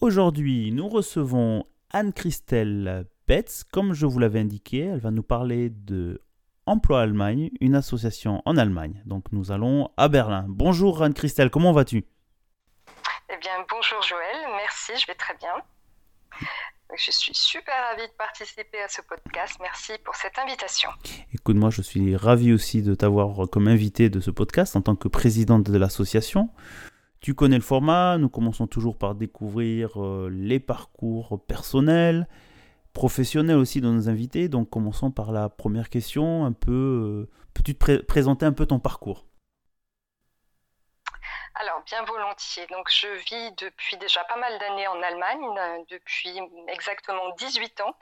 Aujourd'hui, nous recevons Anne-Christelle Betz. Comme je vous l'avais indiqué, elle va nous parler de Emploi Allemagne, une association en Allemagne. Donc nous allons à Berlin. Bonjour Anne-Christelle, comment vas-tu? Eh bien, bonjour Joël, merci, je vais très bien. Je suis super ravie de participer à ce podcast. Merci pour cette invitation. Écoute, moi, je suis ravi aussi de t'avoir comme invité de ce podcast en tant que présidente de l'association. Tu connais le format, nous commençons toujours par découvrir euh, les parcours personnels, professionnels aussi de nos invités. Donc commençons par la première question, euh, peux-tu te présenter un peu ton parcours? Alors, bien volontiers. Donc, je vis depuis déjà pas mal d'années en Allemagne, euh, depuis exactement 18 ans.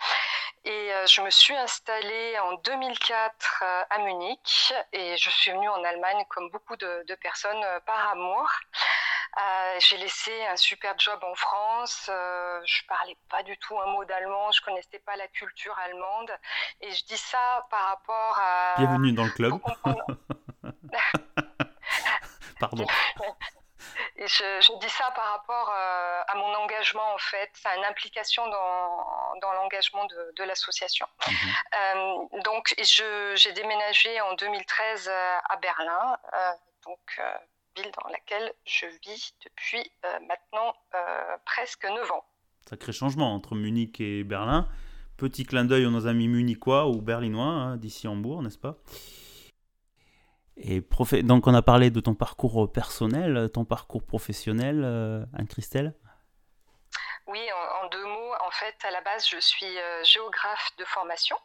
Et je me suis installée en 2004 à Munich. Et je suis venue en Allemagne, comme beaucoup de personnes, par amour. Euh, j'ai laissé un super job en France. Euh, je parlais pas du tout un mot d'allemand. Je connaissais pas la culture allemande. Et je dis ça par rapport à. Bienvenue dans le club. Pardon. Et je, dis ça par rapport euh, à mon engagement, en fait, à une implication dans, dans l'engagement de, de l'association. Mhm. Euh, donc, j'ai déménagé en 2013 à Berlin. donc, dans laquelle je vis depuis euh, maintenant euh, presque 9 ans. Sacré changement entre Munich et Berlin. Petit clin d'œil à nos amis munichois ou berlinois hein, d'ici Hambourg, n'est-ce pas? Et donc on a parlé de ton parcours personnel, ton parcours professionnel, euh, Anne-Christelle? Oui, en, deux mots, en fait, à la base, je suis géographe de formation.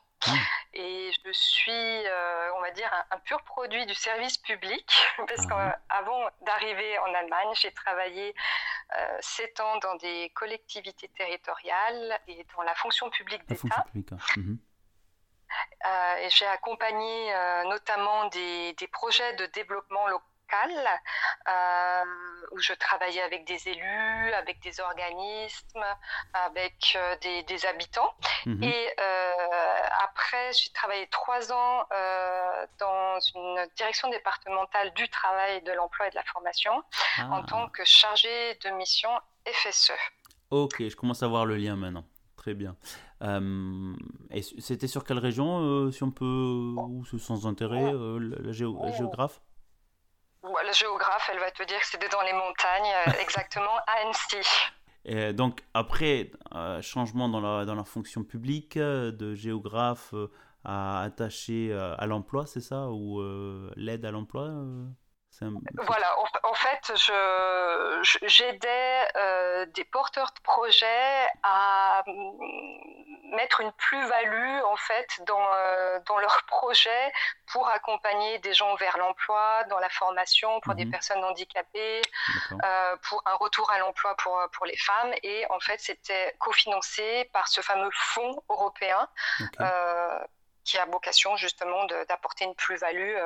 Et je suis, euh, on va dire, un, pur produit du service public, parce ah qu'avant d'arriver en Allemagne, j'ai travaillé euh, sept ans dans des collectivités territoriales et dans la fonction publique d'État. Euh, et j'ai accompagné notamment des, des, projets de développement local euh, où je travaillais avec des élus, avec des organismes, avec euh, des, habitants. Mhm. Et euh, après, j'ai travaillé trois ans dans une direction départementale du travail, de l'emploi et de la formation en ah. tant que chargée de mission FSE. Ok, je commence à voir le lien maintenant. Très bien. et c'était sur quelle région, si on peut, ou sans intérêt, la géographe? La géographe, elle va te dire que c'était dans les montagnes, euh, exactement à Annecy. Et donc après, euh, changement dans la, dans la fonction publique, euh, de géographe à attaché à l'emploi, c'est ça? Ou l'aide à l'emploi voilà, en, fait, j'aidais euh, des porteurs de projets à mm, mettre une plus-value en fait dans, euh, dans leurs projets pour accompagner des gens vers l'emploi, dans la formation pour des mhm. personnes handicapées, euh, pour un retour à l'emploi pour, pour les femmes. Et en fait, c'était cofinancé par ce fameux fonds européen qui a vocation justement d'apporter une plus-value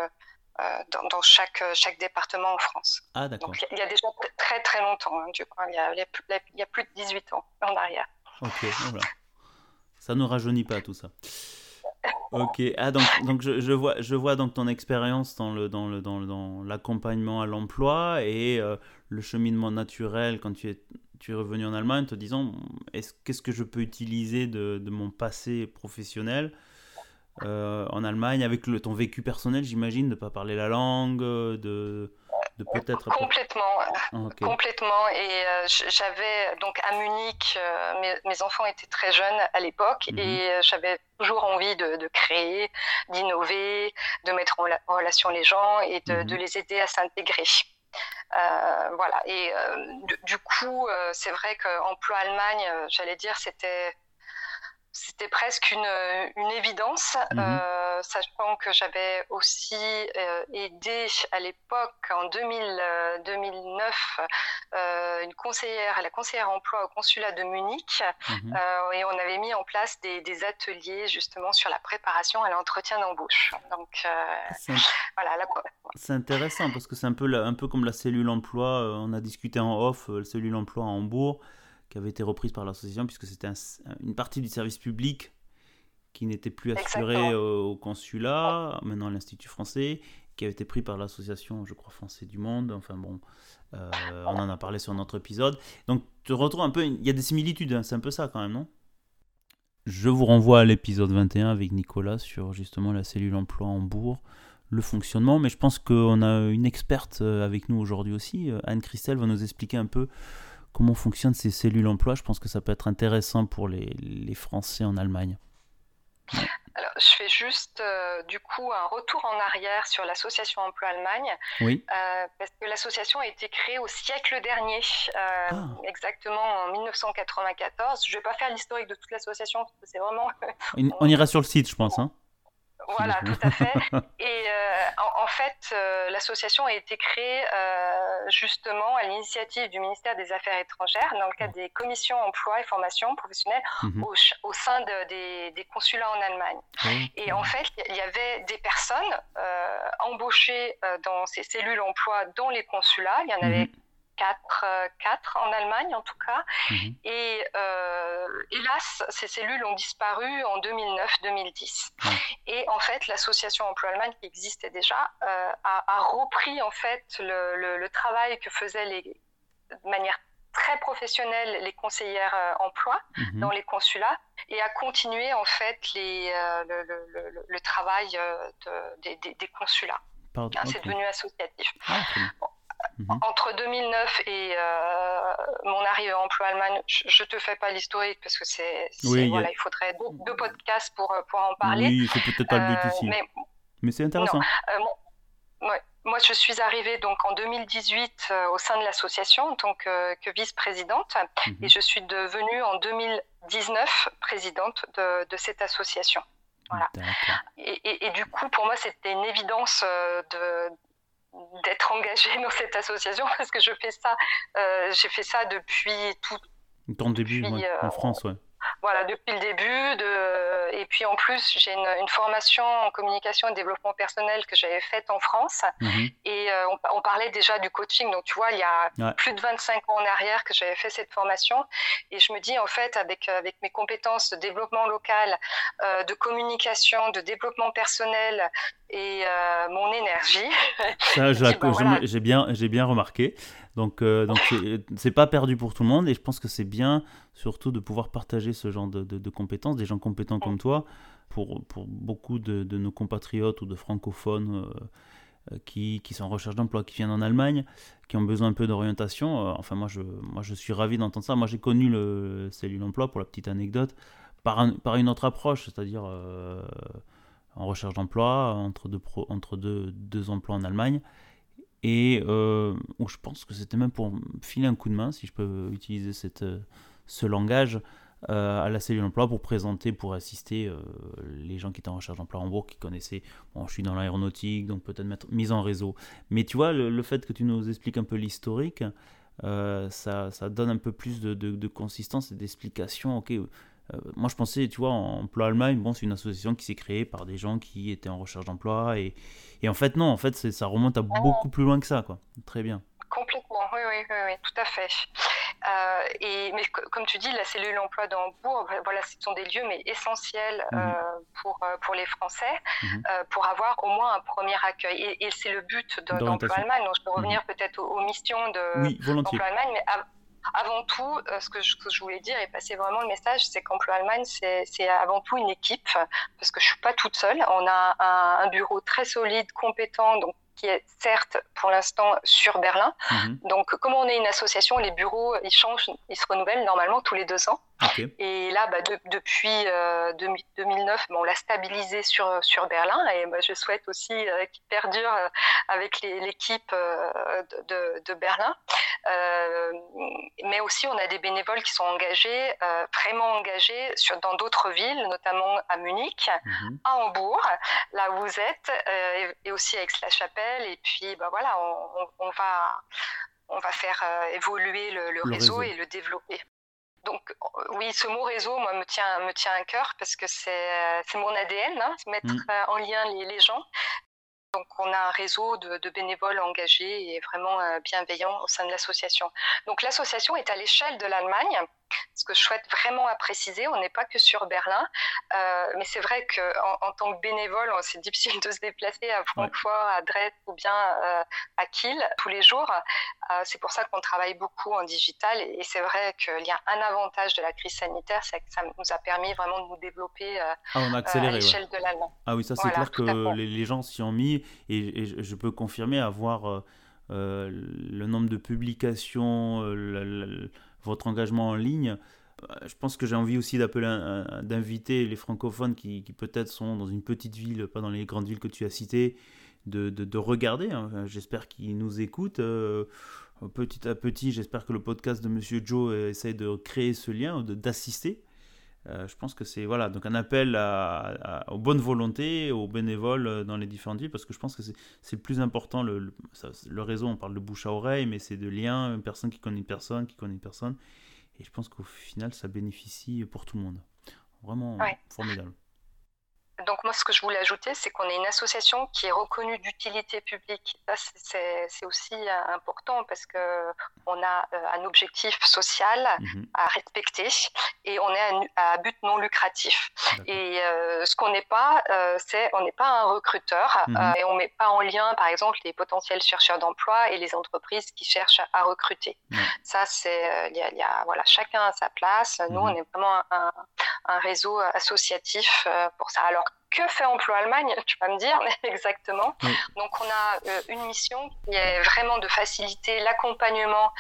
euh, dans, chaque, euh, chaque département en France. Ah. Donc il y, a déjà très très longtemps, hein, du coup, il y, a, il y, a, plus de 18 ans en arrière. Ok, voilà. Ça ne rajeunit pas tout ça. Ok, ah, donc, donc je, vois, je vois donc ton expérience dans, le, dans, le, dans, dans l'accompagnement à l'emploi et euh, le cheminement naturel quand tu es, tu es revenu en Allemagne, te disant qu'est-ce que je peux utiliser de, de mon passé professionnel euh, en Allemagne avec le, ton vécu personnel, j'imagine, de ne pas parler la langue, de, de peut-être... Complètement, ah, complètement. Et euh, j'avais, donc à Munich, euh, mes, enfants étaient très jeunes à l'époque mhm. et j'avais toujours envie de, créer, d'innover, de mettre en, relation les gens et de, mhm. les aider à s'intégrer. voilà. Et du, coup, c'est vrai qu'Emploi Allemagne, j'allais dire, c'était c'était presque une, une évidence, mmh euh, sachant que j'avais aussi euh, aidé à l'époque, en 2000, 2009, euh, une conseillère, la conseillère emploi au consulat de Munich, mmh et on avait mis en place des, des, ateliers justement sur la préparation à l'entretien d'embauche. Donc voilà. C'est intéressant parce que c'est un peu, un peu comme la cellule emploi. on a discuté en off, la cellule emploi à Hambourg qui avait été reprise par l'association, puisque c'était une partie du service public qui n'était plus assurée au, consulat, maintenant à l'Institut français, qui avait été pris par l'association, je crois, Français du Monde. Enfin bon, euh, on en a parlé sur un autre épisode. Donc tu retrouves un peu, il y a des similitudes, hein, c'est un peu ça quand même, non? Je vous renvoie à l'épisode 21 avec Nicolas sur justement la cellule emploi en bourg le fonctionnement, mais je pense qu'on a une experte euh, avec nous aujourd'hui aussi. Euh, Anne-Christelle va nous expliquer un peu comment fonctionnent ces cellules emploi. Je pense que ça peut être intéressant pour les, les Français en Allemagne. Alors, je fais juste euh, du coup un retour en arrière sur l'association Emploi Allemagne. Oui. Euh, parce que l'association a été créée au siècle dernier, euh, ah. exactement en 1994. Je ne vais pas faire l'historique de toute l'association, parce que c'est vraiment. On ira sur le site, je pense. Hein. Voilà, tout à fait. Et euh, en, fait, euh, l'association a été créée euh, justement à l'initiative du ministère des Affaires étrangères dans le cadre des commissions emploi et formation professionnelle mhm. au, sein des, consulats en Allemagne. Et en fait, il y avait des personnes embauchées dans ces cellules emploi dans les consulats. Il y en avait mhm. 4, euh, en Allemagne en tout cas. Mhm. Et euh, hélas, ces cellules ont disparu en 2009-2010. Et en fait, l'association Emploi Allemagne qui existait déjà euh, a, repris en fait le, travail que faisaient les, de manière très professionnelle les conseillères emploi mhm. dans les consulats et a continué en fait les, le, travail des, consulats. C'est devenu associatif. Ah, Mhm. Entre 2009 et euh, mon arrivée à Emploi Allemagne, je ne te fais pas l'historique parce que c'est, voilà, il faudrait deux, podcasts pour, euh, pour en parler. Oui, c'est peut-être pas le but euh, ici. Mais, c'est intéressant. Moi, je suis arrivée donc en 2018 au sein de l'association en tant que, vice-présidente mhm. et je suis devenue en 2019 présidente de, de cette association. Voilà. Et, et, du coup, pour moi, c'était une évidence de, d'être engagée dans cette association parce que je fais ça, euh, j'ai fait ça depuis tout. Ton début en euh, France, ouais voilà, depuis le début. De... Et puis en plus, j'ai une, formation en communication et développement personnel que j'avais faite en France. Mhm. Et euh, on, parlait déjà du coaching. Donc tu vois, il y a plus de 25 ans en arrière que j'avais fait cette formation. Et je me dis, en fait, avec, avec mes compétences de développement local, euh, de communication, de développement personnel et euh, mon énergie. Ça, bah, j'ai bien, bien remarqué. Donc, euh, donc c'est pas perdu pour tout le monde et je pense que c'est bien surtout de pouvoir partager ce genre de, de, compétences, des gens compétents comme toi, pour, pour beaucoup de, de, nos compatriotes ou de francophones euh, euh, qui, qui, sont en recherche d'emploi, qui viennent en Allemagne, qui ont besoin un peu d'orientation. enfin, moi je, moi, je suis ravi d'entendre ça. Moi, j'ai connu le cellule emploi, pour la petite anecdote, par, par une autre approche, c'est-à-dire en recherche d'emploi, entre, deux, entre deux, deux emplois en Allemagne et euh, je pense que c'était même pour filer un coup de main, si je peux utiliser cette, euh, ce langage, euh, à la cellule d'emploi pour présenter, pour assister les gens qui étaient en recherche d'emploi en Bourg, qui connaissaient, bon, je suis dans l'aéronautique, donc peut-être mettre mise en réseau. Mais tu vois, le, fait que tu nous expliques un peu l'historique, ça, ça, donne un peu plus de, de, consistance et d'explication. Ok, moi je pensais, tu vois, Emploi Allemagne, bon, c'est une association qui s'est créée par des gens qui étaient en recherche d'emploi et et en fait, non, en fait, ça remonte à ah. beaucoup plus loin que ça, quoi. Très bien. Complètement, oui, oui, oui, tout à fait. Euh, et, mais comme tu dis, la cellule emploi d'Hambourg, ben, voilà, ce sont des lieux mais essentiels euh, mhm. pour, euh, pour les Français, mhm. pour avoir au moins un premier accueil. Et, c'est le but d'Emploi Allemagne. Donc je peux revenir mhm. peut-être aux, missions d'Emploi Allemagne, mais avant tout, euh, ce que, je, voulais dire et passer vraiment le message, c'est qu'Emploi Allemagne, c'est avant tout une équipe, parce que je suis pas toute seule. On a un, bureau très solide, compétent, donc qui est certes pour l'instant sur Berlin. Mhm. Donc, comme on est une association, les bureaux, ils changent, ils se renouvellent normalement tous les deux ans. Et là, bah, depuis 2009, on l'a stabilisé sur, sur Berlin et bah, je souhaite aussi qu'il perdure avec l'équipe de, de, Berlin. mais aussi, on a des bénévoles qui sont engagés, vraiment engagés sur, dans d'autres villes, notamment à Munich, mhm. à Hambourg, là où vous êtes, et, aussi à Aix-la-Chapelle. Et puis, bah, voilà, on, va, on va faire évoluer le, réseau, et le développer. Donc oui, ce mot réseau, moi, me tient, me tient à cœur parce que c'est mon ADN, hein, mettre mm. euh, en lien les, gens. Donc on a un réseau de, bénévoles engagés et vraiment euh, bienveillants au sein de l'association. Donc l'association est à l'échelle de l'Allemagne ce que je souhaite vraiment à préciser, on n'est pas que sur Berlin, euh, mais c'est vrai qu'en en, tant que bénévole, c'est difficile de se déplacer à Francfort, à Dresde ou bien euh, à Kiel tous les jours. Euh, c'est pour ça qu'on travaille beaucoup en digital et, c'est vrai qu'il y a un avantage de la crise sanitaire, c'est que ça nous a permis vraiment de nous développer ah, à l'échelle de l'Allemagne. Ah oui, ça c'est clair que les, gens s'y ont mis et, je peux confirmer avoir le nombre de publications, votre engagement en ligne. Euh, je pense que j'ai envie aussi d'inviter les francophones qui, peut-être sont dans une petite ville, pas dans les grandes villes que tu as citées, de, de, regarder. Hein. J'espère qu'ils nous écoutent. Euh, petit à petit, j'espère que le podcast de Monsieur Joe essaye de créer ce lien, d'assister. Euh, je pense que c'est voilà donc un appel à, aux bonnes volontés, aux bénévoles dans les différentes villes, parce que je pense que c'est le plus important. Le, le, réseau, on parle de bouche à oreille, mais c'est de liens, une personne qui connaît une personne, qui connaît une personne. Et je pense qu'au final, ça bénéficie pour tout le monde. Vraiment formidable. Donc moi, ce que je voulais ajouter, c'est qu'on est une association qui est reconnue d'utilité publique. C'est aussi euh, important parce que on a euh, un objectif social mhm. à respecter et on est à, but non lucratif. Et euh, ce qu'on n'est pas, c'est on n'est pas un recruteur mhm. et on met pas en lien, par exemple, les potentiels chercheurs d'emploi et les entreprises qui cherchent à, recruter. Ça, c'est il y, a, voilà, chacun a sa place. Nous, mhm. on est vraiment un, un réseau associatif pour ça. Alors que fait Emploi Allemagne Tu vas me dire exactement. Donc on a euh, une mission qui est vraiment de faciliter l'accompagnement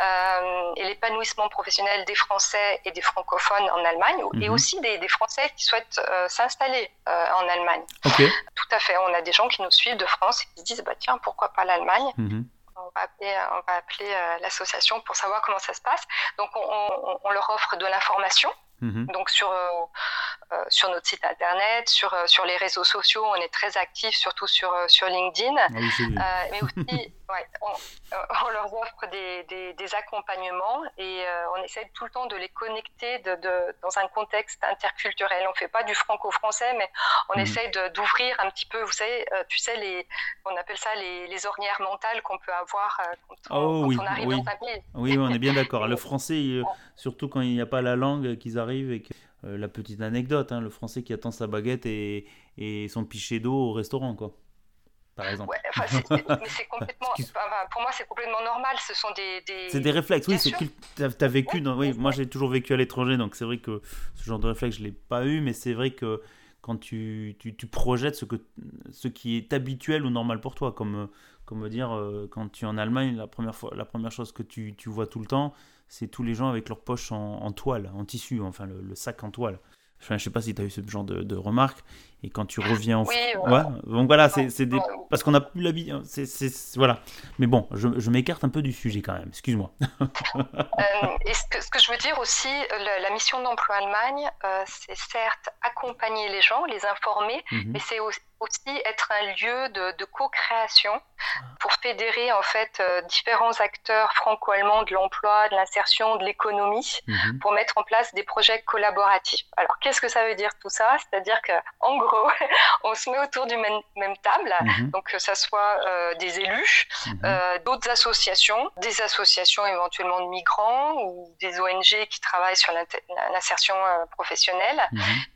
euh, et l'épanouissement professionnel des Français et des francophones en Allemagne et mhm. aussi des, Français qui souhaitent euh, s'installer en Allemagne. Tout à fait. On a des gens qui nous suivent de France et qui se disent bah tiens pourquoi pas l'Allemagne? On va appeler, on va appeler l'association pour savoir comment ça se passe. Donc on, on leur offre de l'information Mhm. Donc sur, euh, sur notre site internet, sur, euh, sur les réseaux sociaux, on est très actifs, surtout sur, sur LinkedIn. Ah mais aussi, ouais, on, leur offre des, des, accompagnements et on essaie tout le temps de les connecter de, de, dans un contexte interculturel. On ne fait pas du franco-français, mais on mhm. essaie d'ouvrir un petit peu, vous savez, tu sais, les, on appelle ça les, les ornières mentales qu'on peut avoir quand, on, oh, oui, arrive oui. dans un pays. Oui, on est bien d'accord. Le français, surtout quand il n'y a pas la langue qu'ils arrivent avec euh, la petite anecdote, hein, le français qui attend sa baguette et, et son pichet d'eau au restaurant, quoi. Par exemple. mais c'est complètement. pour moi, c'est complètement normal. Ce sont des. des... C'est des réflexes. oui, tu as, vécu. oui, moi, j'ai toujours vécu à l'étranger, donc c'est vrai que ce genre de réflexe, je l'ai pas eu, mais c'est vrai que quand tu, tu, tu, projettes ce, que, ce qui est habituel ou normal pour toi, comme, comme dire, euh, quand tu es en Allemagne, la première, fois, la première chose que tu, tu vois tout le temps, c'est tous les gens avec leurs poches en, toile, en tissu, enfin le, sac en toile. Enfin, je sais pas si tu as eu ce genre de, de remarques. Et quand tu reviens en oui, ouais. Donc voilà, c'est des... parce qu'on a plus l'habitude. Voilà. Mais bon, je, je m'écarte un peu du sujet quand même. Excuse-moi. Euh, et ce que, ce que, je veux dire aussi, la, mission d'emploi Allemagne, euh, c'est certes accompagner les gens, les informer, mhm. mais c'est aussi aussi être un lieu de, co-création pour fédérer en fait euh, différents acteurs franco-allemands de l'emploi, de l'insertion, de l'économie, mhm. pour mettre en place des projets collaboratifs. Alors qu'est-ce que ça veut dire tout ça? C'est-à-dire que en gros, on se met autour du même, même table, mhm. donc que ça soit euh, des élus, mhm. euh, d'autres associations, des associations éventuellement de migrants ou des ONG qui travaillent sur l'insertion professionnelle,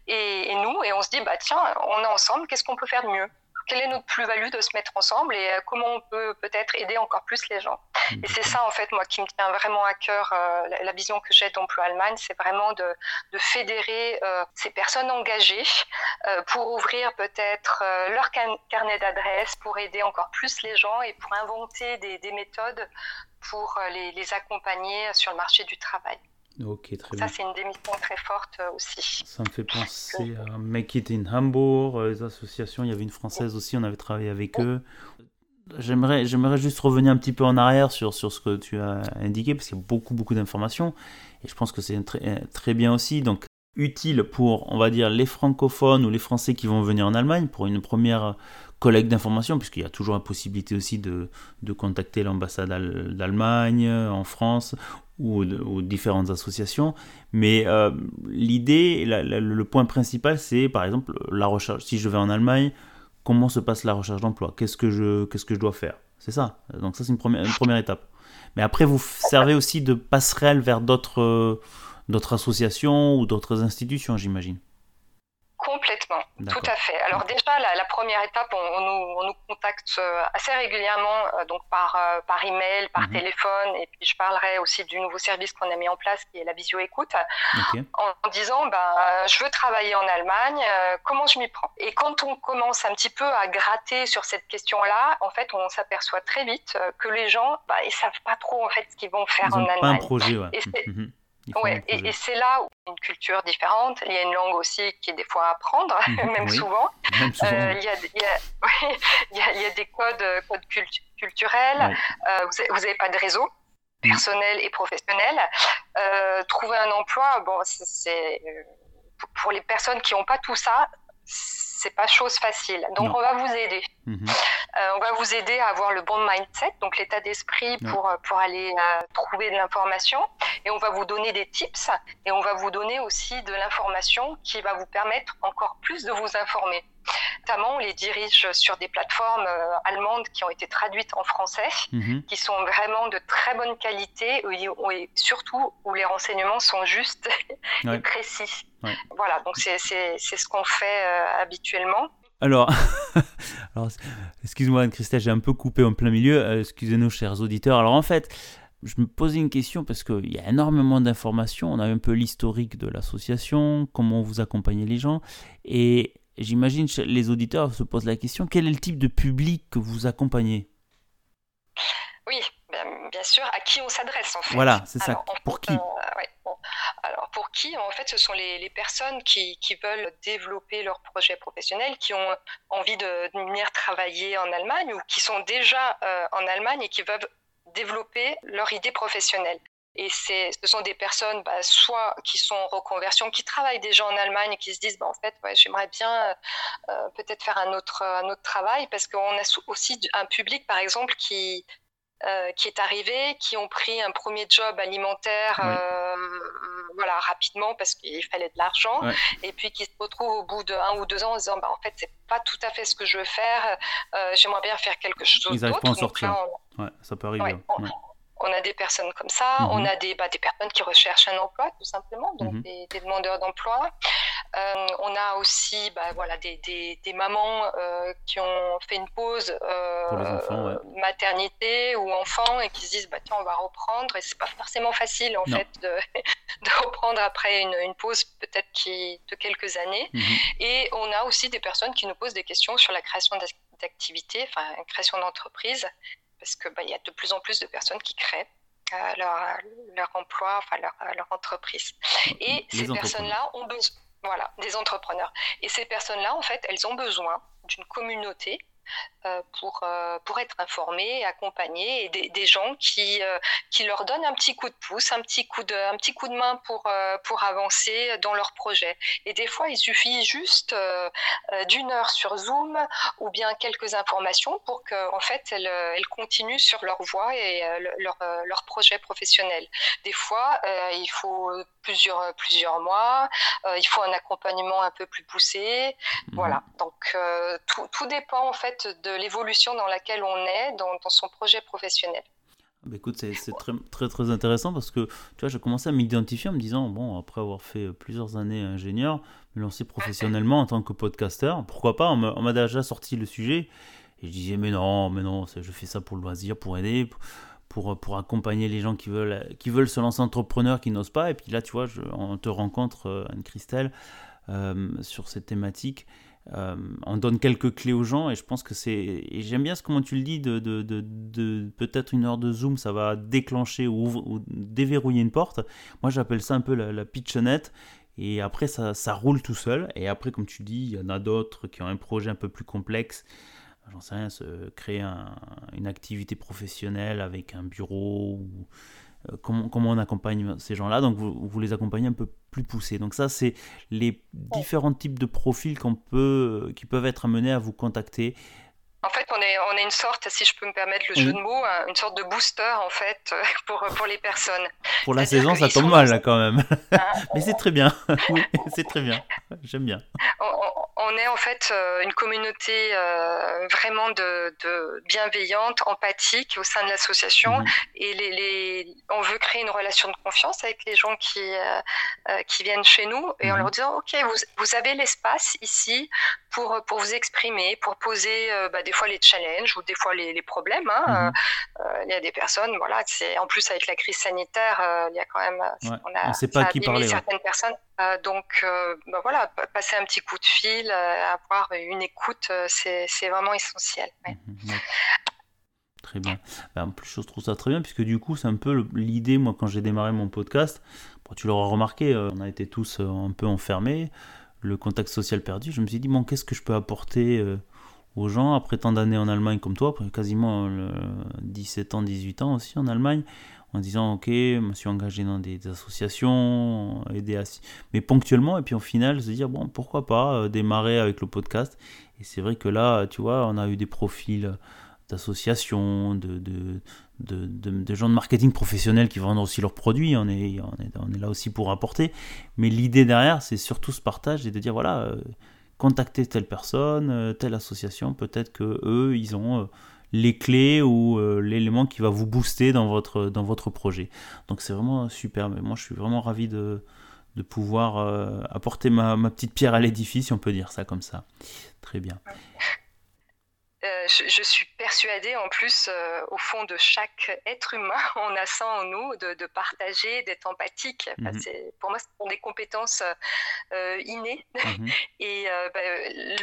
et, et, nous, et on se dit bah tiens, on est ensemble, qu'est-ce qu'on peut faire de mieux? Quelle est notre plus-value de se mettre ensemble et euh, comment on peut peut-être aider encore plus les gens. Et c'est ça, en fait, moi, qui me tient vraiment à cœur, euh, la, vision que j'ai d'Emploi Allemagne, c'est vraiment de, fédérer euh, ces personnes engagées pour ouvrir peut-être leur carnet d'adresses, pour aider encore plus les gens et pour inventer des, méthodes pour les, les accompagner sur le marché du travail. Ok, très bien. Ça, c'est une démission très forte aussi. Ça me fait penser à Make It in Hamburg, les associations. Il y avait une française aussi, on avait travaillé avec eux. J'aimerais, j'aimerais juste revenir un petit peu en arrière sur, sur ce que tu as indiqué, parce qu'il y a beaucoup, beaucoup d'informations. Et je pense que c'est très, très bien aussi. Donc, utile pour, on va dire, les francophones ou les Français qui vont venir en Allemagne pour une première collecte d'informations, puisqu'il y a toujours la possibilité aussi de, de contacter l'ambassade d'Allemagne en France ou, ou, différentes associations. Mais euh, l'idée, le point principal, c'est par exemple la recherche. Si je vais en Allemagne, comment se passe la recherche d'emploi? Qu'est-ce que je que je dois faire? C'est ça. Donc ça, c'est une première, première étape. Mais après, vous servez aussi de passerelle vers d'autres d'autres associations ou d'autres institutions, j'imagine. Complètement, tout à fait. Alors déjà, la, première étape, on, nous, contacte euh, assez régulièrement, euh, donc par, euh, par email, par mhm. téléphone, et puis je parlerai aussi du nouveau service qu'on a mis en place, qui est la visio-écoute, en, disant, ben, je veux travailler en Allemagne, comment je m'y prends? Et quand on commence un petit peu à gratter sur cette question-là, en fait, on s'aperçoit très vite que les gens, ben, ils savent pas trop en fait ce qu'ils vont faire en Allemagne. Pas un projet, ouais. Ouais, et, c'est là où une culture différente. Il y a une langue aussi qui est des fois à apprendre, même, souvent. il, y a, des codes, codes culturels. Euh, vous n'avez pas de réseau mm. personnel et professionnel. Euh, trouver un emploi, bon, c'est pour les personnes qui n'ont pas tout ça, c'est pas chose facile. Donc on va vous aider. Mhm. Euh, on va vous aider à avoir le bon mindset, donc l'état d'esprit pour, euh, pour aller euh, trouver de l'information. Et on va vous donner des tips et on va vous donner aussi de l'information qui va vous permettre encore plus de vous informer. Notamment, on les dirige sur des plateformes allemandes qui ont été traduites en français, mhm. qui sont vraiment de très bonne qualité et surtout où les renseignements sont justes et précis. Voilà, donc c'est ce qu'on fait habituellement. Alors, alors excuse-moi Anne-Christelle, j'ai un peu coupé en plein milieu. Euh, excusez-nous, chers auditeurs. Alors en fait, je me posais une question parce qu'il y a énormément d'informations. On a un peu l'historique de l'association, comment vous accompagnez les gens. Et j'imagine que les auditeurs se posent la question, quel est le type de public que vous accompagnez? Oui, bien, sûr, à qui on s'adresse en fait. Voilà, c'est ça. Pour qui? euh, alors pour qui En fait, ce sont les, personnes qui, veulent développer leur projet professionnel, qui ont envie de venir travailler en Allemagne ou qui sont déjà euh, en Allemagne et qui veulent développer leur idée professionnelle. Et ce sont des personnes, bah, soit qui sont en reconversion, qui travaillent déjà en Allemagne et qui se disent, bah, en fait, j'aimerais bien euh, peut-être faire un autre, un autre travail, parce qu'on a aussi un public, par exemple, qui, euh, qui est arrivé, qui ont pris un premier job alimentaire euh, voilà, rapidement parce qu'il fallait de l'argent, et puis qui se retrouvent au bout de un ou deux ans en se disant bah, en fait, c'est pas tout à fait ce que je veux faire, euh, j'aimerais bien faire quelque chose d'autre. Ils n'arrivent pas à en sortir. ouais, ça peut arriver. On, a des personnes comme ça, on mhm. a des, bah, des personnes qui recherchent un emploi tout simplement, donc mhm. des, des, demandeurs d'emploi. Euh, on a aussi bah, voilà, des, des, mamans euh, qui ont fait une pause euh, maternité ou enfant et qui se disent bah, tiens, on va reprendre. Et c'est pas forcément facile en fait de, de, reprendre après une, une pause peut-être qui de quelques années. Mhm. Et on a aussi des personnes qui nous posent des questions sur la création d'activités, enfin création d'entreprises, parce qu'il bah, y a de plus en plus de personnes qui créent. leur, leur emploi, enfin leur, leur entreprise. Et ces personnes-là ont besoin voilà, des entrepreneurs. Et ces personnes-là, en fait, elles ont besoin d'une communauté euh, pour, euh, pour être informés, accompagnés, et des, des gens qui, euh, qui leur donnent un petit coup de pouce, un petit coup de, un petit coup de main pour, pour avancer dans leur projet. Et des fois, il suffit juste d'une heure sur Zoom ou bien quelques informations pour qu'en en fait, elles, elles, continuent sur leur voie et leur, leur projet professionnel. Des fois, il faut plusieurs, plusieurs mois, il faut un accompagnement un peu plus poussé. Mmh. Voilà, donc tout, tout dépend en fait de l'évolution dans laquelle on est dans, son projet professionnel. Bah écoute, c'est très, très, très intéressant parce que tu vois, j'ai commencé à m'identifier en me disant, bon, après avoir fait plusieurs années ingénieur, me lancer professionnellement en tant que podcasteur, pourquoi pas, on m'a déjà sorti le sujet et je disais, mais non, mais non, je fais ça pour le loisir, pour aider, pour, pour accompagner les gens qui veulent, qui veulent se lancer entrepreneurs, qui n'osent pas. Et puis là, tu vois, on te rencontre, euh, Anne-Christelle, euh, sur cette thématique euh, on donne quelques clés aux gens et je pense que c'est. Et j'aime bien ce comment tu le dis, de, de, peut-être une heure de Zoom, ça va déclencher ou, déverrouiller une porte. Moi, j'appelle ça un peu la, la pitchenette. Et après, ça, roule tout seul. Et après, comme tu dis, il y en a d'autres qui ont un projet un peu plus complexe. J'en sais rien, se créer une activité professionnelle avec un bureau ou euh, comment, comment, on accompagne ces gens-là. Donc vous, vous, les accompagnez un peu plus poussés. Donc ça, c'est les différents types de profils qu'on peut, qui peuvent être amenés à vous contacter en fait, on est, on est une sorte, si je peux me permettre le jeu de mots, une sorte de booster en fait pour, pour les personnes. Pour la saison, ça tombe mal là quand même. Ah. Mais c'est très bien. c'est très bien. J'aime bien. On, est en fait euh, une communauté euh, vraiment de, de, bienveillante, empathique au sein de l'association. Mhm. Et les, les, on veut créer une relation de confiance avec les gens qui, euh, qui viennent chez nous et en mhm. leur disant Ok, vous, vous avez l'espace ici pour, pour vous exprimer, pour poser bah, des fois les challenges ou des fois les, les problèmes. Hein. Mhm. Il y a des personnes, voilà, c'est en plus avec la crise sanitaire, il y a quand même, on a, sait pas qui parler, certaines personnes. Donc, bah, voilà, passer un petit coup de fil, avoir une écoute, c'est vraiment essentiel. Mhm, très bien. Ben, en plus, je trouve ça très bien, puisque du coup, c'est un peu l'idée, moi, quand j'ai démarré mon podcast, tu l'auras remarqué, on a été tous un peu enfermés, le contact social perdu. Je me suis dit, bon, qu'est-ce que je peux apporter aux gens après tant d'années en Allemagne comme toi, quasiment 17 ans, 18 ans aussi en Allemagne, en disant ok, je me suis engagé dans des, associations, aider à... mais ponctuellement, et puis au final se dire bon, pourquoi pas euh, démarrer avec le podcast. Et c'est vrai que là, tu vois, on a eu des profils d'associations, de, de, de, de, gens de marketing professionnel qui vendent aussi leurs produits, on est, on est, on est là aussi pour apporter. Mais l'idée derrière, c'est surtout ce partage et de dire voilà, euh, contacter telle personne, euh, telle association, peut-être que eux, ils ont euh, les clés ou euh, l'élément qui va vous booster dans votre, dans votre projet. Donc c'est vraiment super, moi je suis vraiment ravi de, pouvoir apporter ma, ma, petite pierre à l'édifice, si on peut dire ça comme ça. Très bien. Euh, je, suis persuadée en plus, euh, au fond de chaque être humain, on a ça en nous, de, partager, d'être empathique. Mhm. pour moi, ce sont des compétences euh, innées. Mhm. Et bah,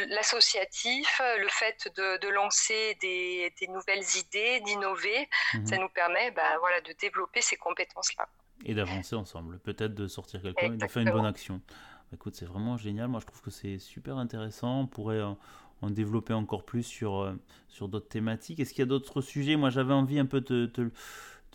l'associatif, le fait de, lancer des, nouvelles idées, d'innover, mhm. ça nous permet bah, voilà, de développer ces compétences-là. Et d'avancer ensemble, peut-être de sortir quelqu'un et de faire une bonne action. Écoute, c'est vraiment génial. Moi, je trouve que c'est super intéressant. On pourrait développer encore plus sur, euh, sur d'autres thématiques. Est-ce qu'il y a d'autres sujets? Moi, j'avais envie un peu de...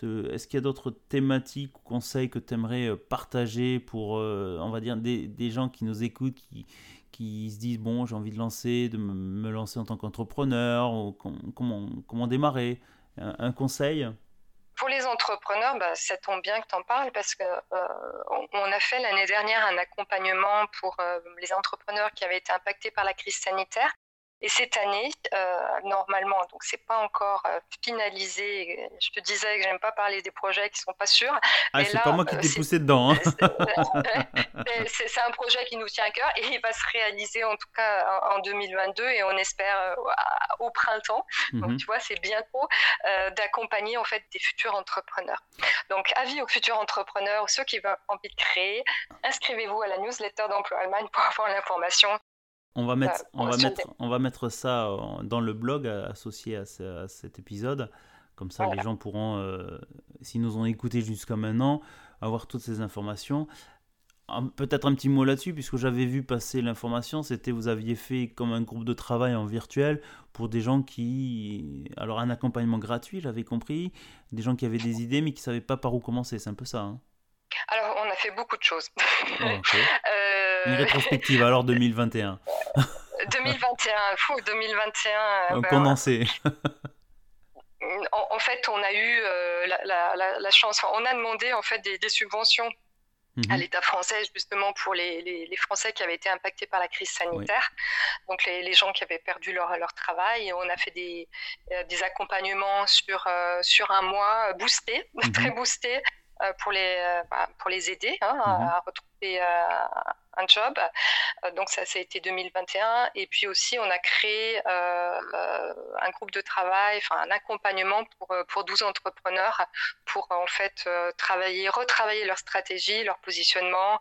Est-ce qu'il y a d'autres thématiques ou conseils que tu aimerais euh, partager pour, euh, on va dire, des, des, gens qui nous écoutent, qui, qui se disent, bon, j'ai envie de lancer, de me lancer en tant qu'entrepreneur, ou comment, comment démarrer? Un, conseil? Pour les entrepreneurs, bah, ça tombe bien que tu en parles parce qu'on on a fait l'année dernière un accompagnement pour les entrepreneurs qui avaient été impactés par la crise sanitaire. Et cette année, euh, normalement, donc c'est pas encore euh, finalisé. Je te disais que j'aime pas parler des projets qui sont pas sûrs. Ah, c'est pas moi qui t'ai euh, poussé dedans. Hein. c'est un projet qui nous tient à cœur et il va se réaliser en tout cas en 2022 et on espère au printemps. Donc mhm. tu vois, c'est bientôt d'accompagner en fait des futurs entrepreneurs. Donc avis aux futurs entrepreneurs, ceux qui ont envie de créer, inscrivez-vous à la newsletter d'Emploi Allemagne pour avoir l'information on va, mettre, on, va mettre, on va mettre ça dans le blog associé à, cet épisode. Comme ça, les gens pourront, euh, s'ils nous ont écoutés jusqu'à maintenant, avoir toutes ces informations. Peut-être un petit mot là-dessus, puisque j'avais vu passer l'information, c'était vous aviez fait comme un groupe de travail en virtuel pour des gens qui... Alors un accompagnement gratuit, j'avais compris, des gens qui avaient des idées mais qui ne savaient pas par où commencer, c'est un peu ça. Hein alors, on a fait beaucoup de choses. Oh, euh, Une rétrospective, alors 2021. 2021, fou, 2021. Ben, condensé. En, fait, on a eu euh, la, chance, on a demandé en fait des, subventions à mhm. l'État français justement pour les, Français qui avaient été impactés par la crise sanitaire, donc les, gens qui avaient perdu leur, leur travail. Et on a fait des, euh, des accompagnements sur, sur un mois boostés, très mhm. boostés, pour, les, bah, pour les aider hein, mhm. à retrouver un job. Euh, donc ça, ça a été 2021. Et puis aussi, on a créé euh, euh, un groupe de travail, enfin un accompagnement pour, pour 12 entrepreneurs pour en fait travailler, retravailler leur stratégie, leur positionnement,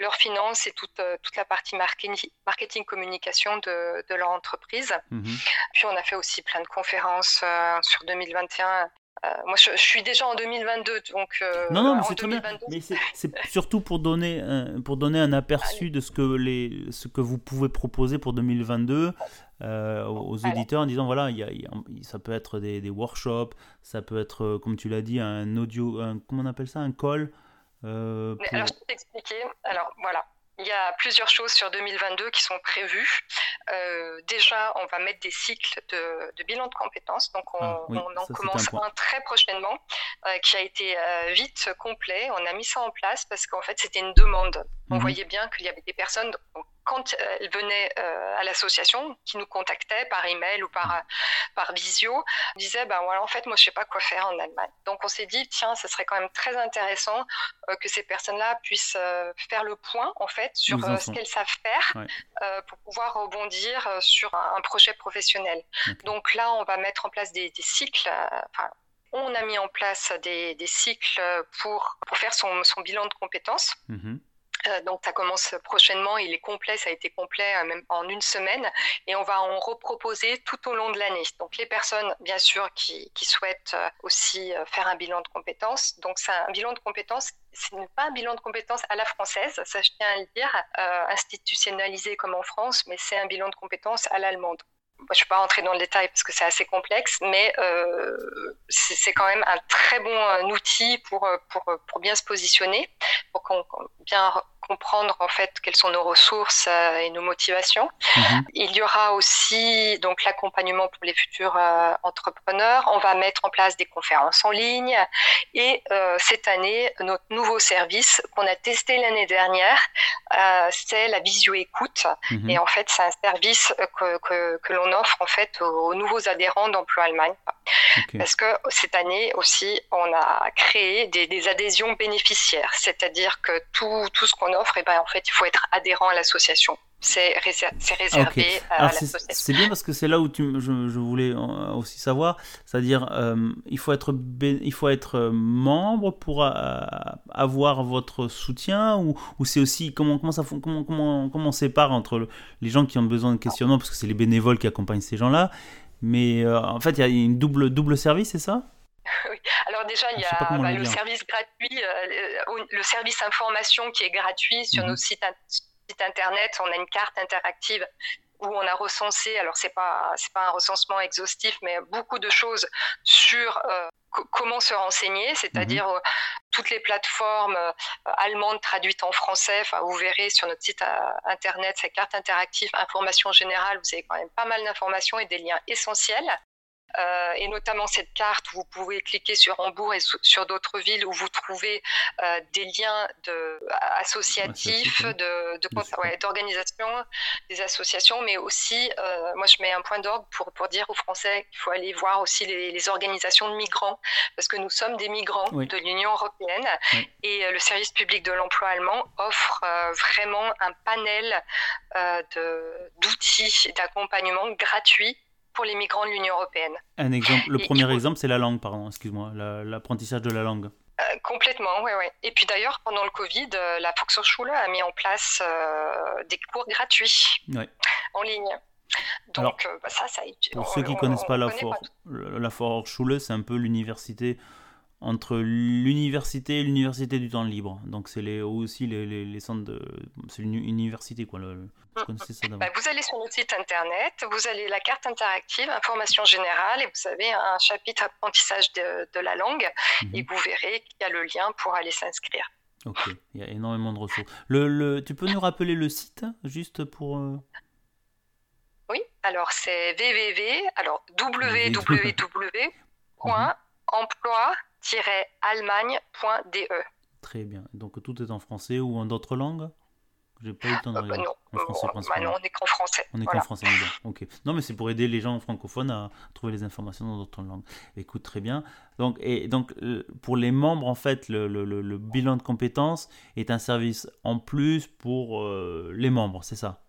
leurs finances et toute, toute la partie marketing, marketing communication de, de leur entreprise. Mhm. Puis on a fait aussi plein de conférences sur 2021 euh, moi, je, suis déjà en 2022, donc. Euh, non, non, mais c'est très bien. Mais c'est surtout pour donner, un, pour donner un aperçu de ce que, les, ce que vous pouvez proposer pour 2022 euh, aux éditeurs en disant voilà, y a, ça peut être des, des, workshops, ça peut être, comme tu l'as dit, un audio, un, comment on appelle ça, un call. Alors, je vais t'expliquer. Alors, voilà. Il y a plusieurs choses sur 2022 qui sont prévues. Euh, déjà, on va mettre des cycles de, bilan de compétences. Donc, on, ah en commence un, très prochainement euh, qui a été euh, vite complet. On a mis ça en place parce qu'en fait, c'était une demande. On mhm. voyait bien qu'il y avait des personnes, quand elles venaient à l'association, qui nous contactaient par email ou par, mhm. par visio, disaient ben voilà, en fait, moi, je sais pas quoi faire en Allemagne. Donc, on s'est dit, tiens, ce serait quand même très intéressant que ces personnes-là puissent faire le point, en fait, sur ce qu'elles savent faire pour pouvoir rebondir sur un, projet professionnel. Donc là, on va mettre en place des, cycles. on a mis en place des, cycles pour, pour faire son, son bilan de compétences. Mhm. Euh, donc ça commence prochainement, il est complet, ça a été complet euh, même en une semaine. Et on va en reproposer tout au long de l'année. Donc les personnes bien sûr qui, qui souhaitent euh, aussi faire un bilan de compétences, donc c'est un bilan de compétences. Ce n'est pas un bilan de compétences à la française, ça je tiens à le dire, institutionnalisé comme en France, mais c'est un bilan de compétences à l'allemande je ne vais pas rentrer dans le détail parce que c'est assez complexe, mais euh, c'est quand même un très bon euh, outil pour, euh, pour, pour bien se positionner, pour qu'on bien comprendre en fait quelles sont nos ressources euh, et nos motivations. Mhm. Il y aura aussi donc l'accompagnement pour les futurs euh, entrepreneurs. On va mettre en place des conférences en ligne et euh, cette année notre nouveau service qu'on a testé l'année dernière, c'est la visio écoute mhm. et en fait c'est un service que, que, que l'on offre en fait aux, nouveaux adhérents d'Emploi Allemagne. Parce que cette année aussi, on a créé des, des adhésions bénéficiaires, c'est-à-dire que tout, tout ce qu'on offre, et eh ben, en fait, il faut être adhérent à l'association. C'est réservé à l'association. C'est bien parce que c'est là où tu, je, je, voulais aussi savoir, c'est-à-dire euh, il faut être il faut être membre pour euh, avoir votre soutien ou, ou c'est aussi comment comment ça comment comment comment on sépare entre les gens qui ont besoin de questionnement parce que c'est les bénévoles qui accompagnent ces gens-là mais euh, en fait, il y a une double, double service, c'est ça? Oui. Alors déjà, il y a bah, le service gratuit, euh, le service information qui est gratuit sur nos mhm. sites, internet. On a une carte interactive où on a recensé, alors c'est pas c'est pas un recensement exhaustif, mais beaucoup de choses sur euh, comment se renseigner, c'est-à-dire mhm. euh, toutes les plateformes euh, allemandes traduites en français. Enfin, vous verrez sur notre site internet, cette carte interactive, information générale, vous avez quand même pas mal d'informations et des liens essentiels. Euh, et notamment cette carte où vous pouvez cliquer sur Hambourg et sur d'autres villes où vous trouvez euh, des liens de, associatifs, de, d'organisation, des associations, mais aussi, euh, moi je mets un point d'ordre pour, pour dire aux Français qu'il faut aller voir aussi les, organisations de migrants, parce que nous sommes des migrants de l'Union européenne et le service public de l'emploi allemand offre vraiment un panel d'outils d'accompagnement gratuits pour les migrants de l'Union européenne. Un exemple, le premier exemple, c'est la langue, pardon, excuse-moi, l'apprentissage de la langue. Euh, complètement, oui, oui. Et puis d'ailleurs, pendant le Covid, euh, la Volkshochschule a mis en place euh, des cours gratuits en ligne. Donc, bah, ça, ça Pour ceux qui ne connaissent pas la, For, la Volkshochschule, c'est un peu l'université entre l'université et l'université du temps libre. Donc c'est les, aussi les, les, centres de... C'est une université, quoi. Le, bah, vous allez sur notre site internet, vous avez la carte interactive, information générale, et vous avez un chapitre apprentissage de, de la langue, mhm. et vous verrez qu'il y a le lien pour aller s'inscrire. Ok, il y a énormément de ressources. Le, le, tu peux nous rappeler le site, juste pour... Euh, oui, alors c'est www, alors www.emploi allemagne.de. Très bien. Donc tout est en français ou en d'autres langues? J'ai pas eu le temps de Euh, bah regarder. non, En français, Bah principalement. non, on est qu'en français. On est Voilà. qu'en français, mais bon, ok. Non, mais c'est pour aider les gens francophones à trouver les informations dans d'autres langues. Écoute, très bien. Donc, et donc euh, pour les membres, en fait, le, le- le- le bilan de compétences est un service en plus pour euh, les membres, c'est ça?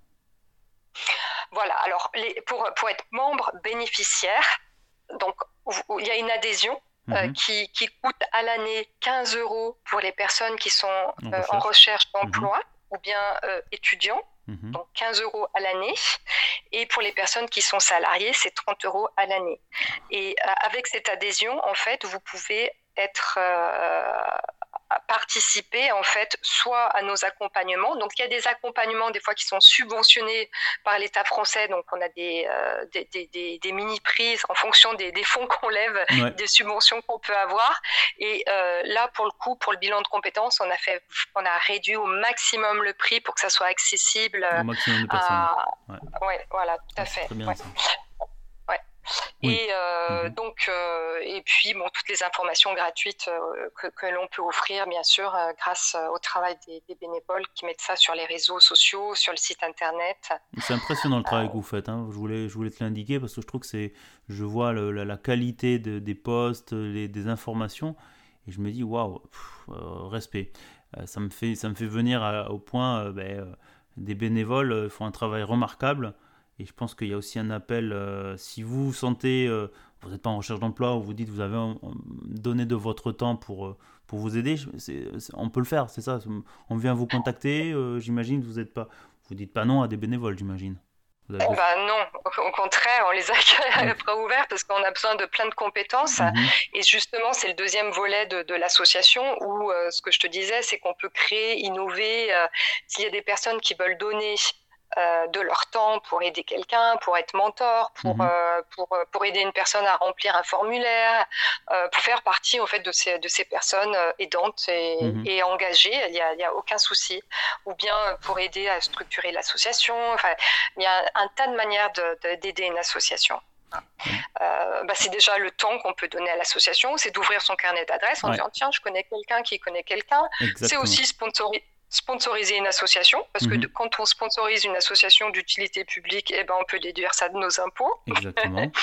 Voilà, alors les- pour, pour être membre bénéficiaire, donc il y a une adhésion euh, Mhm. qui, qui coûte à l'année 15 euros pour les personnes qui sont En euh, en recherche d'emploi ou bien euh, étudiants, Mhm. donc 15 euros à l'année. Et pour les personnes qui sont salariées, c'est 30 euros à l'année. Et avec cette adhésion, en fait, vous pouvez être participer en fait soit à nos accompagnements. Donc il y a des accompagnements des fois qui sont subventionnés par l'État français. Donc on a des, euh, des, des- des- des mini-prises en fonction des, des fonds qu'on lève Ouais. des subventions qu'on peut avoir. Et euh, là, pour le coup, pour le bilan de compétences, on a, fait, on a réduit au maximum le prix pour que ça soit accessible Au maximum de personnes. à... Ouais. Ouais, voilà, tout à fait. Très bien ça. Oui. Et euh, Mhm. donc, euh, et puis bon, toutes les informations gratuites euh, que, que l'on peut offrir, bien sûr, euh, grâce au travail des, des bénévoles qui mettent ça sur les réseaux sociaux, sur le site internet. C'est impressionnant le travail que vous faites. hein. Je, voulais, je voulais te l'indiquer parce que je trouve que c'est. Je vois le- la, la qualité de- des postes, les, des informations, et je me dis waouh, respect. Ça, me fait, ça me fait venir à- au point. ben, des bénévoles font un travail remarquable, et je pense qu'il y a aussi un appel. euh, si vous vous sentez. euh, vous n'êtes pas en recherche d'emploi ou vous dites vous avez un- donné de votre temps pour, euh, pour vous aider, c'est- on peut le faire, c'est ça. On vient vous contacter, euh, j'imagine, vous êtes pas, vous dites pas non à des bénévoles, j'imagine. Eh ben non, au contraire, on les accueille à bras ouverts parce qu'on a besoin de plein de compétences. Mhm. Et justement, c'est le deuxième volet de, de l'association où euh, ce que je te disais, c'est qu'on peut créer, innover. euh, S'il y a des personnes qui veulent donner euh, de leur temps pour aider quelqu'un, pour être mentor, pour, Mhm. euh, pour, euh, pour aider une personne à remplir un formulaire, euh, pour faire partie en fait de ces, de ces personnes aidantes et, Mhm. et engagées, il n'y a, y a aucun souci. Ou bien pour aider à structurer l'association. Enfin, il y a un tas de manières de- de- d'aider une association. Euh, bah, c'est déjà le temps qu'on peut donner à l'association, c'est d'ouvrir son carnet d'adresses en Ouais. disant tiens, je connais quelqu'un qui connaît quelqu'un. C'est aussi sponsori- sponsoriser une association, parce que Mhm. de- quand on sponsorise une association d'utilité publique, eh ben, on peut déduire ça de nos impôts. Exactement.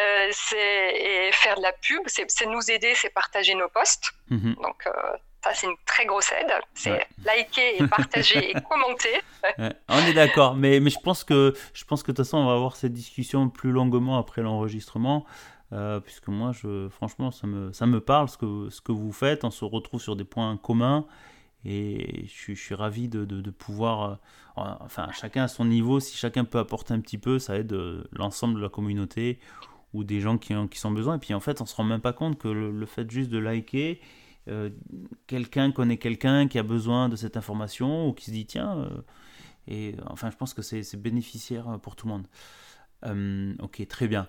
Euh, c'est et faire de la pub, c'est nous aider, c'est partager nos posts. Mhm. Donc euh, ça, c'est une très grosse aide. C'est Ouais. liker et partager et commenter. Ouais, on est d'accord, mais, mais je pense que je pense que de toute façon on va avoir cette discussion plus longuement après l'enregistrement, euh, puisque moi je franchement ça me ça me parle ce que ce que vous faites, on se retrouve sur des points communs et je suis, ravi de, pouvoir, euh, enfin chacun à son niveau, si chacun peut apporter un petit peu, ça aide euh, l'ensemble de la communauté ou des gens qui, ont, qui sont besoin. Et puis en fait on se rend même pas compte que le, fait juste de liker, euh, quelqu'un connaît quelqu'un qui a besoin de cette information ou qui se dit tiens. et enfin, je pense que c'est bénéficiaire pour tout le monde. Ok, très bien.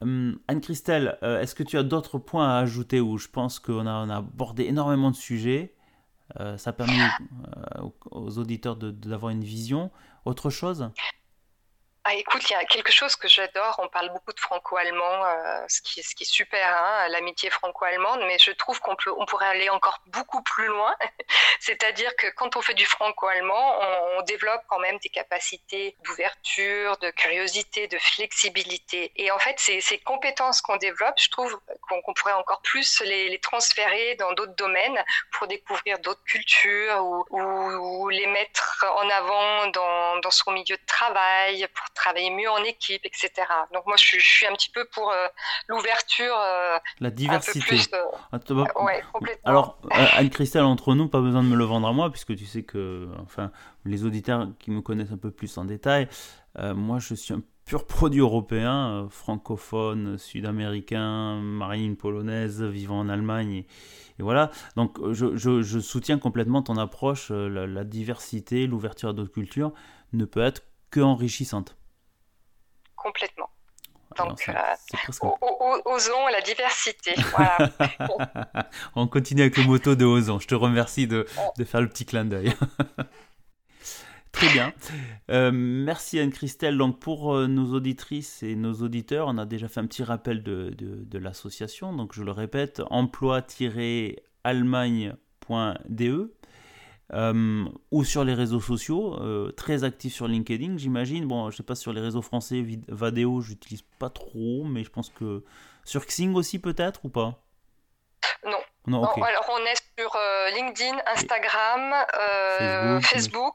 Anne-Christelle, est-ce que tu as d'autres points à ajouter où je pense qu'on a, abordé énormément de sujets? Ça a permis euh, aux, auditeurs d'avoir une vision. Autre chose Ah, écoute, il y a quelque chose que j'adore. On parle beaucoup de franco-allemand, euh, ce, qui, est super, hein, l'amitié franco-allemande, mais je trouve qu'on on pourrait aller encore beaucoup plus loin. C'est-à-dire que quand on fait du franco-allemand, on, développe quand même des capacités d'ouverture, de curiosité, de flexibilité. Et en fait, ces, ces compétences qu'on développe, je trouve qu'on pourrait encore plus les, les transférer dans d'autres domaines pour découvrir d'autres cultures ou, ou, ou les mettre en avant dans, dans son milieu de travail, pour travailler mieux en équipe, etc. Donc moi, je suis, je suis un petit peu pour euh, l'ouverture euh, La un peu diversité. plus... Ah, ouais, complètement. Alors, euh, Anne-Christelle, entre nous, pas besoin de me le vendre à moi, puisque tu sais que, enfin, les auditeurs qui me connaissent un peu plus en détail, moi je suis un pur produit européen, francophone, sud-américain, marine polonaise, vivant en Allemagne. Et, et voilà, donc je, je- je soutiens complètement ton approche, la, la diversité, l'ouverture à d'autres cultures ne peut être que enrichissante. Complètement. Alors, Donc, euh, presque Osons la diversité. Voilà. On continue avec le moto de Ozon. Je te remercie de, de faire le petit clin d'œil. Très bien. Euh, merci Anne-Christelle. Donc pour euh, nos auditrices et nos auditeurs, on a déjà fait un petit rappel de, de- de l'association. Donc je le répète, emploi-allemagne.de. Euh, ou sur les réseaux sociaux, euh, très actif sur LinkedIn, j'imagine. Bon, je sais pas sur les réseaux français, Vadeo, j'utilise pas trop, mais je pense que sur Xing aussi peut-être ou pas? Non. Non, alors on est sur euh, LinkedIn, Instagram, Facebook,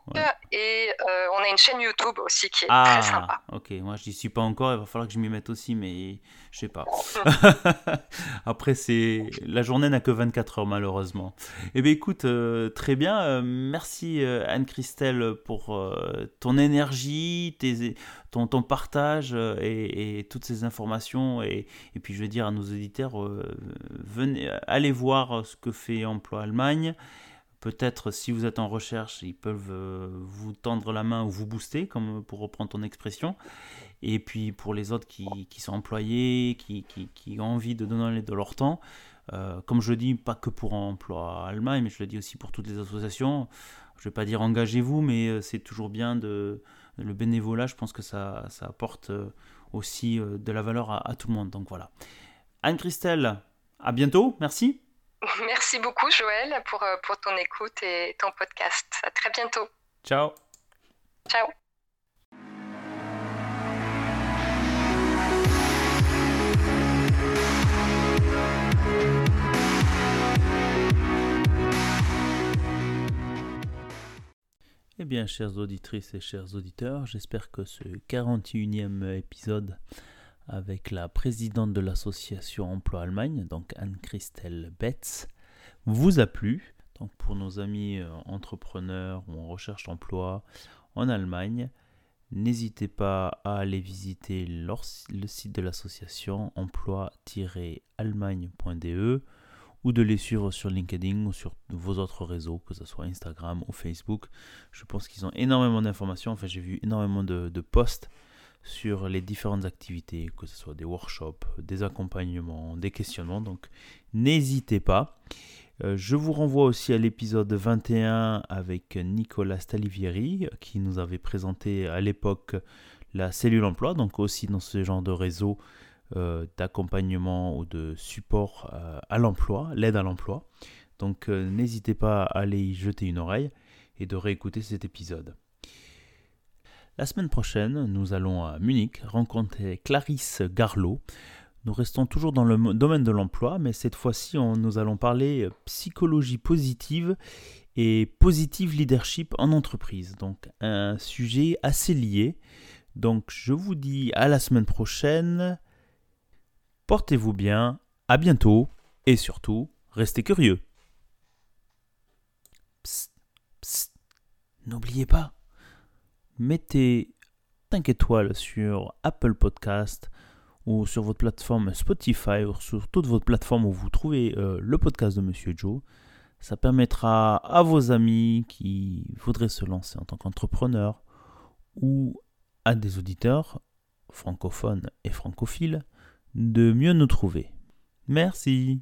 et on a une chaîne YouTube aussi qui est très ah, sympa. Ok, moi je n'y suis pas encore, il va falloir que je m'y mette aussi, mais je sais pas. Après, c'est la journée n'a que 24 heures malheureusement. Eh bien, écoute, euh, très bien. Euh, merci euh, Anne-Christelle pour ton énergie, tes, ton, ton partage et, toutes ces informations. Et, puis, je vais dire à nos auditeurs, venez, allez voir ce que fait Emploi Allemagne. Peut-être si vous êtes en recherche, ils peuvent vous tendre la main ou vous booster, comme pour reprendre ton expression. Et puis pour les autres qui, qui sont employés, qui, qui, qui, ont envie de donner de leur temps, euh, comme je le dis, pas que pour Emploi Allemagne, mais je le dis aussi pour toutes les associations. Je ne vais pas dire engagez-vous, mais euh, c'est toujours bien de le bénévolat. Je pense que ça, ça apporte euh, aussi de la valeur à, à tout le monde. Donc voilà. Anne-Christelle, à bientôt. Merci. Merci beaucoup, Joël, pour, pour ton écoute et ton podcast. À très bientôt. Ciao. Ciao. Bien, chères auditrices et chers auditeurs, j'espère que ce 41e épisode avec la présidente de l'association Emploi Allemagne, donc Anne-Christelle Betz, vous a plu. Donc pour nos amis euh, entrepreneurs ou en recherche d'emploi en Allemagne, n'hésitez pas à aller visiter le site de l'association emploi-allemagne.de ou de les suivre sur LinkedIn ou sur vos autres réseaux, que ce soit Instagram ou Facebook. Je pense qu'ils ont énormément d'informations. Enfin, j'ai vu énormément de, posts sur les différentes activités, que ce soit des workshops, des accompagnements, des questionnements. Donc, n'hésitez pas. Euh, je vous renvoie aussi à l'épisode 21 avec Nicolas Stalivieri qui nous avait présenté à l'époque la cellule emploi, donc aussi dans ce genre de réseau d'accompagnement ou de support euh, à l'emploi, l'aide à l'emploi. Donc euh, n'hésitez pas à aller y jeter une oreille et de réécouter cet épisode. La semaine prochaine, nous allons à Munich rencontrer Clarisse Garlot. Nous restons toujours dans le domaine de l'emploi, mais cette fois-ci, nous allons parler psychologie positive et positive leadership en entreprise. Donc un sujet assez lié. Donc je vous dis à la semaine prochaine. Portez-vous bien, à bientôt et surtout, restez curieux. Psst, psst, n'oubliez pas, mettez 5 étoiles sur Apple Podcast ou sur votre plateforme Spotify ou sur toute votre plateforme où vous trouvez euh, le podcast de Monsieur Joe. Ça permettra à vos amis qui voudraient se lancer en tant qu'entrepreneur ou à des auditeurs francophones et francophiles de mieux nous trouver. Merci.